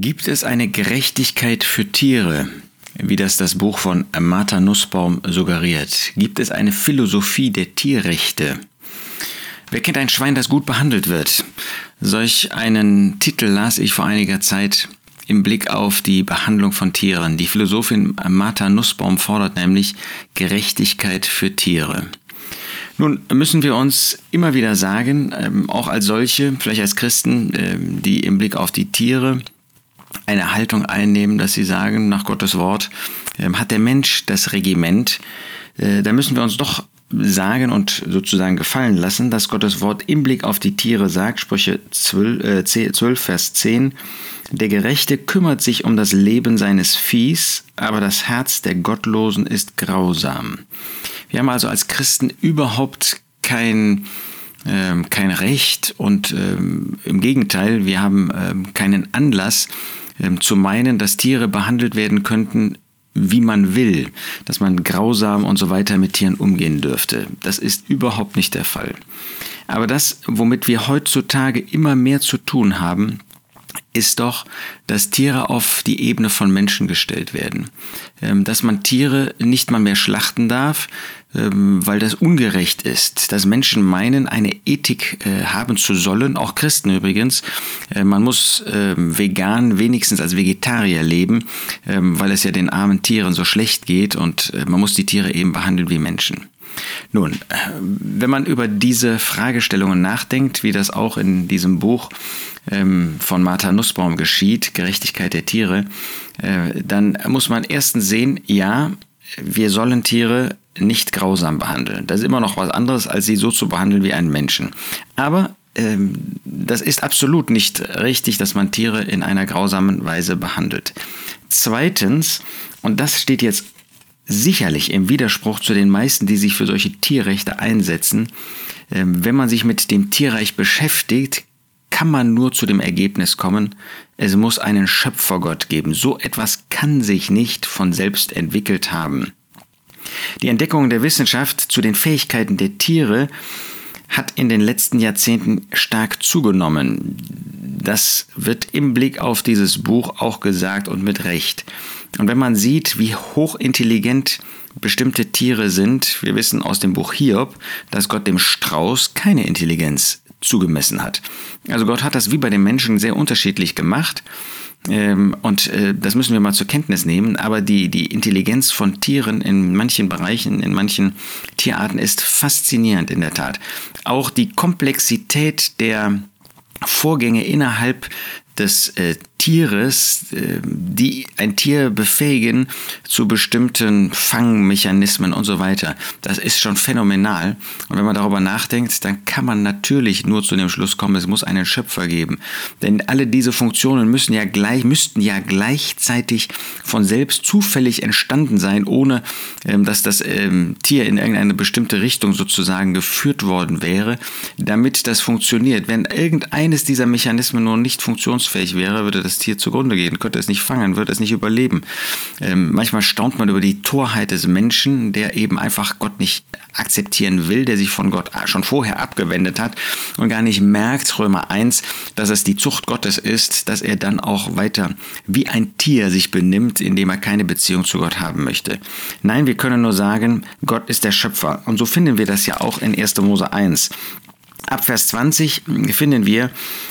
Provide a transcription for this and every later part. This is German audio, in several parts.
Gibt es eine Gerechtigkeit für Tiere, wie das das Buch von Martha Nussbaum suggeriert? Gibt es eine Philosophie der Tierrechte? Wer kennt ein Schwein, das gut behandelt wird? Solch einen Titel las ich vor einiger Zeit im Blick auf die Behandlung von Tieren. Die Philosophin Martha Nussbaum fordert nämlich Gerechtigkeit für Tiere. Nun müssen wir uns immer wieder sagen, ähm, auch als solche, vielleicht als Christen, ähm, die im Blick auf die Tiere eine Haltung einnehmen, dass sie sagen, nach Gottes Wort ähm, hat der Mensch das Regiment, äh, da müssen wir uns doch sagen und sozusagen gefallen lassen, dass Gottes Wort im Blick auf die Tiere sagt, Sprüche 12, äh, 12, Vers 10, der Gerechte kümmert sich um das Leben seines Viehs, aber das Herz der Gottlosen ist grausam. Wir haben also als Christen überhaupt kein ähm, kein Recht und ähm, im Gegenteil, wir haben ähm, keinen Anlass zu meinen, dass Tiere behandelt werden könnten, wie man will, dass man grausam und so weiter mit Tieren umgehen dürfte. Das ist überhaupt nicht der Fall. Aber das, womit wir heutzutage immer mehr zu tun haben, ist doch, dass Tiere auf die Ebene von Menschen gestellt werden. Ähm, dass man Tiere nicht mal mehr schlachten darf, ähm, weil das ungerecht ist. Dass Menschen meinen, eine Ethik äh, haben zu sollen, auch Christen übrigens. Äh, man muss ähm, vegan wenigstens als Vegetarier leben, weil es ja den armen Tieren so schlecht geht und äh, man muss die Tiere eben behandeln wie Menschen. Nun, wenn man über diese Fragestellungen nachdenkt, wie das auch in diesem Buch ähm, von Martha Nussbaum geschieht, Gerechtigkeit der Tiere, äh, dann muss man erstens sehen, ja, wir sollen Tiere nicht grausam behandeln. Das ist immer noch was anderes, als sie so zu behandeln wie einen Menschen. Aber ähm, das ist absolut nicht richtig, dass man Tiere in einer grausamen Weise behandelt. Zweitens, und das steht jetzt sicherlich im Widerspruch zu den meisten, die sich für solche Tierrechte einsetzen, ähm, wenn man sich mit dem Tierreich beschäftigt, kann man nur zu dem Ergebnis kommen, es muss einen Schöpfergott geben. So etwas kann sich nicht von selbst entwickelt haben. Die Entdeckung der Wissenschaft zu den Fähigkeiten der Tiere hat in den letzten Jahrzehnten stark zugenommen. Das wird im Blick auf dieses Buch auch gesagt und mit Recht. Und wenn man sieht, wie hochintelligent bestimmte Tiere sind, wir wissen aus dem Buch Hiob, dass Gott dem Strauß keine Intelligenz zugemessen hat. Also Gott hat das wie bei den Menschen sehr unterschiedlich gemacht. Ähm, und äh, das müssen wir mal zur Kenntnis nehmen. Aber die, die Intelligenz von Tieren in manchen Bereichen, in manchen Tierarten ist faszinierend in der Tat. Auch die Komplexität der Vorgänge innerhalb des äh, Tieres, äh, die ein Tier befähigen zu bestimmten Fangmechanismen und so weiter. Das ist schon phänomenal. Und wenn man darüber nachdenkt, dann kann man natürlich nur zu dem Schluss kommen, es muss einen Schöpfer geben. Denn alle diese Funktionen müssen ja gleich, müssten ja gleichzeitig von selbst zufällig entstanden sein, ohne ähm, dass das ähm, Tier in irgendeine bestimmte Richtung sozusagen geführt worden wäre, damit das funktioniert. Wenn irgendeines dieser Mechanismen nur nicht funktionsfähig wäre, würde das das Tier zugrunde gehen, könnte es nicht fangen, würde es nicht überleben. Ähm, manchmal staunt man über die Torheit des Menschen, der eben einfach Gott nicht akzeptieren will, der sich von Gott schon vorher abgewendet hat und gar nicht merkt, Römer 1, dass es die Zucht Gottes ist, dass er dann auch weiter wie ein Tier sich benimmt, indem er keine Beziehung zu Gott haben möchte. Nein, wir können nur sagen, Gott ist der Schöpfer. Und so finden wir das ja auch in 1. Mose 1. Ab Vers 20 finden wir,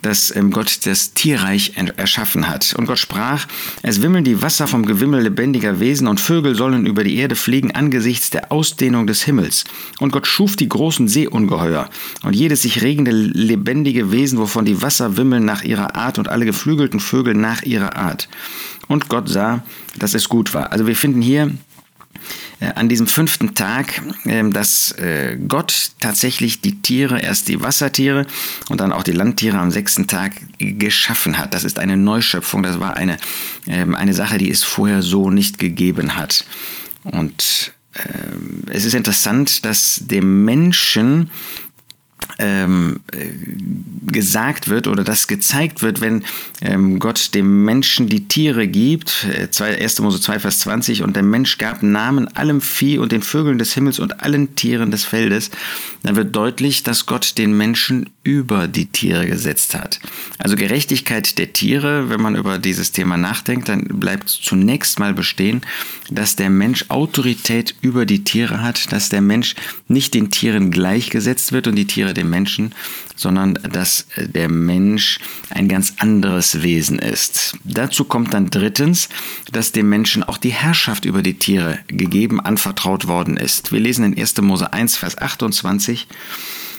dass ähm, Gott das Tierreich erschaffen hat. Und Gott sprach, es wimmeln die Wasser vom Gewimmel lebendiger Wesen und Vögel sollen über die Erde fliegen angesichts der Ausdehnung des Himmels. Und Gott schuf die großen Seeungeheuer und jedes sich regende lebendige Wesen, wovon die Wasser wimmeln nach ihrer Art und alle geflügelten Vögel nach ihrer Art. Und Gott sah, dass es gut war. Also wir finden hier an diesem fünften Tag, ähm, dass äh, Gott tatsächlich die Tiere, erst die Wassertiere und dann auch die Landtiere am sechsten Tag geschaffen hat. Das ist eine Neuschöpfung, das war eine, ähm, eine Sache, die es vorher so nicht gegeben hat. Und ähm, es ist interessant, dass dem Menschen ähm, äh, gesagt wird oder das gezeigt wird, wenn ähm, Gott dem Menschen die Tiere gibt, 1. Äh, Mose 2, Vers 20, und der Mensch gab Namen allem Vieh und den Vögeln des Himmels und allen Tieren des Feldes, dann wird deutlich, dass Gott den Menschen über die Tiere gesetzt hat. Also Gerechtigkeit der Tiere, wenn man über dieses Thema nachdenkt, dann bleibt zunächst mal bestehen, dass der Mensch Autorität über die Tiere hat, dass der Mensch nicht den Tieren gleichgesetzt wird und die Tiere dem Menschen, sondern dass der Mensch ein ganz anderes Wesen ist. Dazu kommt dann drittens, dass dem Menschen auch die Herrschaft über die Tiere gegeben, anvertraut worden ist. Wir lesen in 1. Mose 1, Vers 28.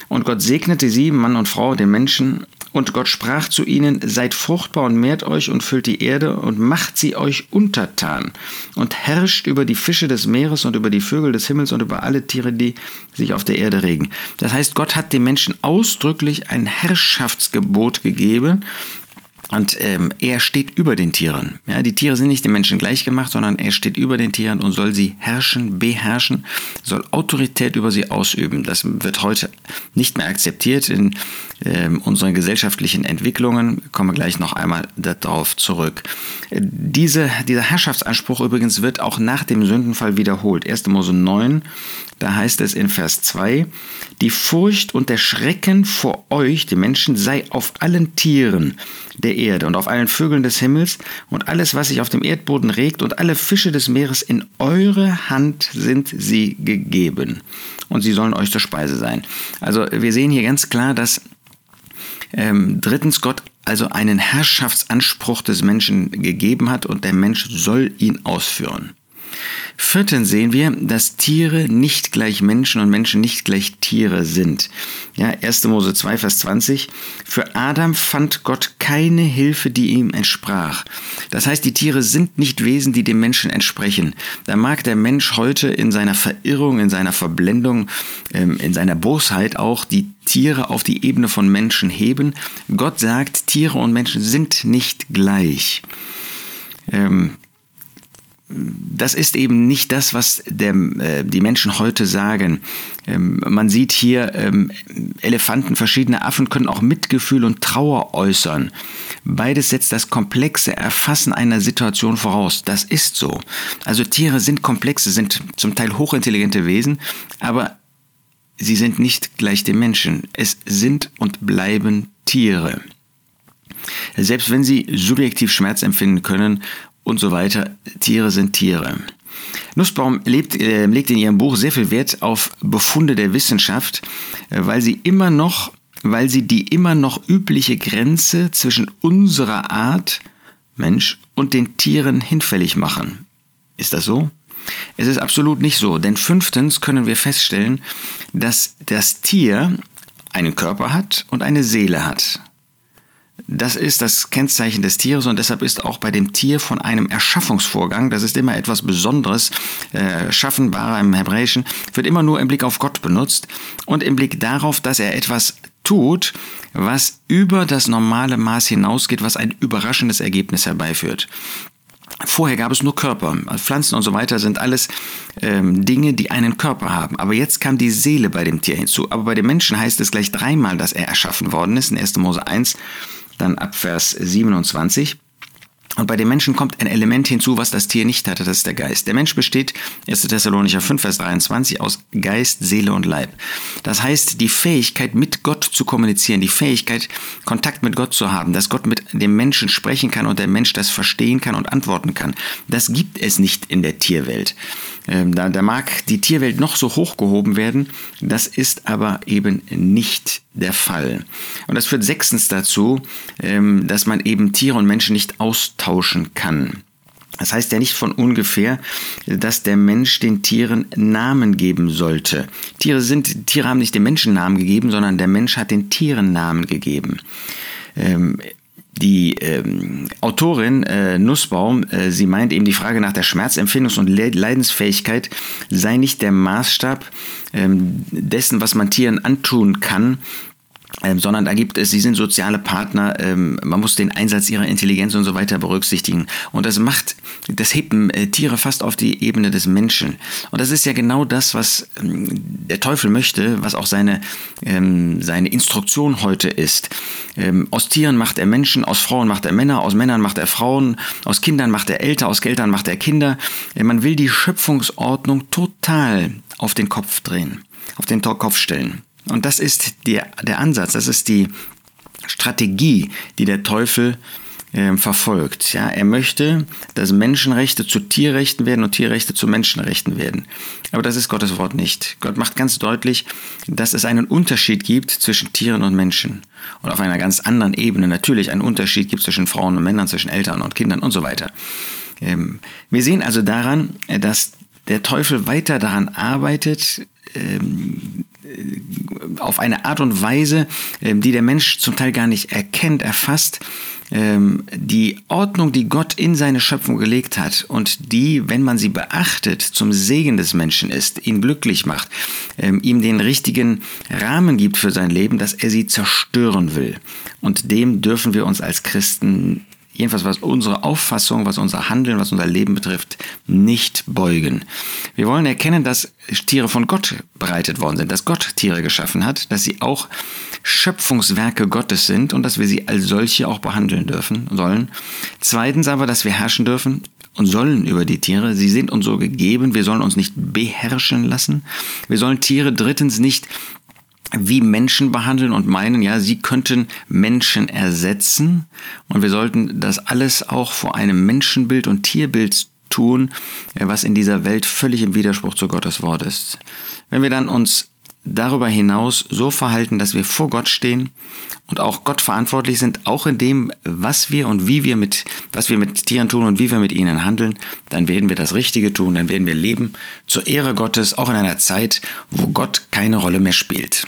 Und Gott segnete sie, Mann und Frau, den Menschen, und Gott sprach zu ihnen, seid fruchtbar und mehrt euch und füllt die Erde und macht sie euch untertan und herrscht über die Fische des Meeres und über die Vögel des Himmels und über alle Tiere, die sich auf der Erde regen. Das heißt, Gott hat den Menschen ausdrücklich ein Herrschaftsgebot gegeben und ähm, er steht über den Tieren. Ja, die Tiere sind nicht den Menschen gleich gemacht, sondern er steht über den Tieren und soll sie herrschen, beherrschen, soll Autorität über sie ausüben. Das wird heute nicht mehr akzeptiert in ähm, unseren gesellschaftlichen Entwicklungen. Ich komme gleich noch einmal darauf zurück. Diese, dieser Herrschaftsanspruch übrigens wird auch nach dem Sündenfall wiederholt. 1. Mose 9, da heißt es in Vers 2, die Furcht und der Schrecken vor euch, die Menschen, sei auf allen Tieren der Erde und auf allen Vögeln des Himmels und alles, was sich auf dem Erdboden regt und alle Fische des Meeres, in eure Hand sind sie gegeben. Und sie sollen euch zur Speise sein. Also wir sehen hier ganz klar, dass ähm, drittens Gott also einen Herrschaftsanspruch des Menschen gegeben hat und der Mensch soll ihn ausführen. Viertens sehen wir, dass Tiere nicht gleich Menschen und Menschen nicht gleich Tiere sind. Ja, 1. Mose 2, Vers 20. Für Adam fand Gott keine Hilfe, die ihm entsprach. Das heißt, die Tiere sind nicht Wesen, die dem Menschen entsprechen. Da mag der Mensch heute in seiner Verirrung, in seiner Verblendung, ähm, in seiner Bosheit auch die Tiere auf die Ebene von Menschen heben. Gott sagt, Tiere und Menschen sind nicht gleich. Das ist eben nicht das, was der, äh, die Menschen heute sagen. Ähm, man sieht hier ähm, Elefanten, verschiedene Affen können auch Mitgefühl und Trauer äußern. Beides setzt das komplexe Erfassen einer Situation voraus. Das ist so. Also Tiere sind komplexe, sind zum Teil hochintelligente Wesen, aber sie sind nicht gleich dem Menschen. Es sind und bleiben Tiere. Selbst wenn sie subjektiv Schmerz empfinden können und so weiter. Tiere sind Tiere. Nussbaum lebt, äh, legt in ihrem Buch sehr viel Wert auf Befunde der Wissenschaft, äh, weil sie immer noch, weil sie die immer noch übliche Grenze zwischen unserer Art, Mensch, und den Tieren hinfällig machen. Ist das so? Es ist absolut nicht so, denn fünftens können wir feststellen, dass das Tier einen Körper hat und eine Seele hat. Das ist das Kennzeichen des Tieres und deshalb ist auch bei dem Tier von einem Erschaffungsvorgang, das ist immer etwas Besonderes, äh, Schaffenbarer im Hebräischen, wird immer nur im Blick auf Gott benutzt und im Blick darauf, dass er etwas tut, was über das normale Maß hinausgeht, was ein überraschendes Ergebnis herbeiführt. Vorher gab es nur Körper. Pflanzen und so weiter sind alles ähm, Dinge, die einen Körper haben. Aber jetzt kam die Seele bei dem Tier hinzu. Aber bei dem Menschen heißt es gleich dreimal, dass er erschaffen worden ist. In 1. Mose 1 dann ab Vers 27. Und bei dem Menschen kommt ein Element hinzu, was das Tier nicht hatte, das ist der Geist. Der Mensch besteht, 1. Thessalonicher 5, Vers 23, aus Geist, Seele und Leib. Das heißt, die Fähigkeit, mit Gott zu kommunizieren, die Fähigkeit, Kontakt mit Gott zu haben, dass Gott mit dem Menschen sprechen kann und der Mensch das verstehen kann und antworten kann, das gibt es nicht in der Tierwelt. Ähm, da, da mag die Tierwelt noch so hochgehoben werden, das ist aber eben nicht der Fall. Und das führt sechstens dazu, ähm, dass man eben Tiere und Menschen nicht austauschen kann. Das heißt ja nicht von ungefähr, dass der Mensch den Tieren Namen geben sollte. Tiere sind, Tiere haben nicht den Menschen Namen gegeben, sondern der Mensch hat den Tieren Namen gegeben. Ähm, die ähm, Autorin äh, Nussbaum, äh, sie meint eben die Frage nach der Schmerzempfindungs- und Leidensfähigkeit sei nicht der Maßstab ähm, dessen, was man Tieren antun kann, ähm, sondern da gibt es, sie sind soziale Partner, ähm, man muss den Einsatz ihrer Intelligenz und so weiter berücksichtigen. Und das macht, das hebt äh, Tiere fast auf die Ebene des Menschen. Und das ist ja genau das, was ähm, der Teufel möchte, was auch seine, ähm, seine Instruktion heute ist. Ähm, aus Tieren macht er Menschen, aus Frauen macht er Männer, aus Männern macht er Frauen, aus Kindern macht er Älter, aus Geldern macht er Kinder. Äh, man will die Schöpfungsordnung total auf den Kopf drehen, auf den Kopf stellen. Und das ist die, der Ansatz, das ist die Strategie, die der Teufel äh, verfolgt. Ja, er möchte, dass Menschenrechte zu Tierrechten werden und Tierrechte zu Menschenrechten werden. Aber das ist Gottes Wort nicht. Gott macht ganz deutlich, dass es einen Unterschied gibt zwischen Tieren und Menschen. Und auf einer ganz anderen Ebene natürlich einen Unterschied gibt zwischen Frauen und Männern, zwischen Eltern und Kindern und so weiter. Ähm, wir sehen also daran, dass der Teufel weiter daran arbeitet, ähm, auf eine Art und Weise, ähm, die der Mensch zum Teil gar nicht erkennt, erfasst, ähm, die Ordnung, die Gott in seine Schöpfung gelegt hat und die, wenn man sie beachtet, zum Segen des Menschen ist, ihn glücklich macht, ähm, ihm den richtigen Rahmen gibt für sein Leben, dass er sie zerstören will. Und dem dürfen wir uns als Christen jedenfalls was unsere Auffassung, was unser Handeln, was unser Leben betrifft, nicht beugen. Wir wollen erkennen, dass Tiere von Gott bereitet worden sind, dass Gott Tiere geschaffen hat, dass sie auch Schöpfungswerke Gottes sind und dass wir sie als solche auch behandeln dürfen sollen. Zweitens aber, dass wir herrschen dürfen und sollen über die Tiere. Sie sind uns so gegeben. Wir sollen uns nicht beherrschen lassen. Wir sollen Tiere drittens nicht wie Menschen behandeln und meinen, ja, sie könnten Menschen ersetzen. Und wir sollten das alles auch vor einem Menschenbild und Tierbild tun, was in dieser Welt völlig im Widerspruch zu Gottes Wort ist. Wenn wir dann uns darüber hinaus so verhalten, dass wir vor Gott stehen und auch Gott verantwortlich sind, auch in dem, was wir und wie wir mit, was wir mit Tieren tun und wie wir mit ihnen handeln, dann werden wir das Richtige tun, dann werden wir leben zur Ehre Gottes, auch in einer Zeit, wo Gott keine Rolle mehr spielt.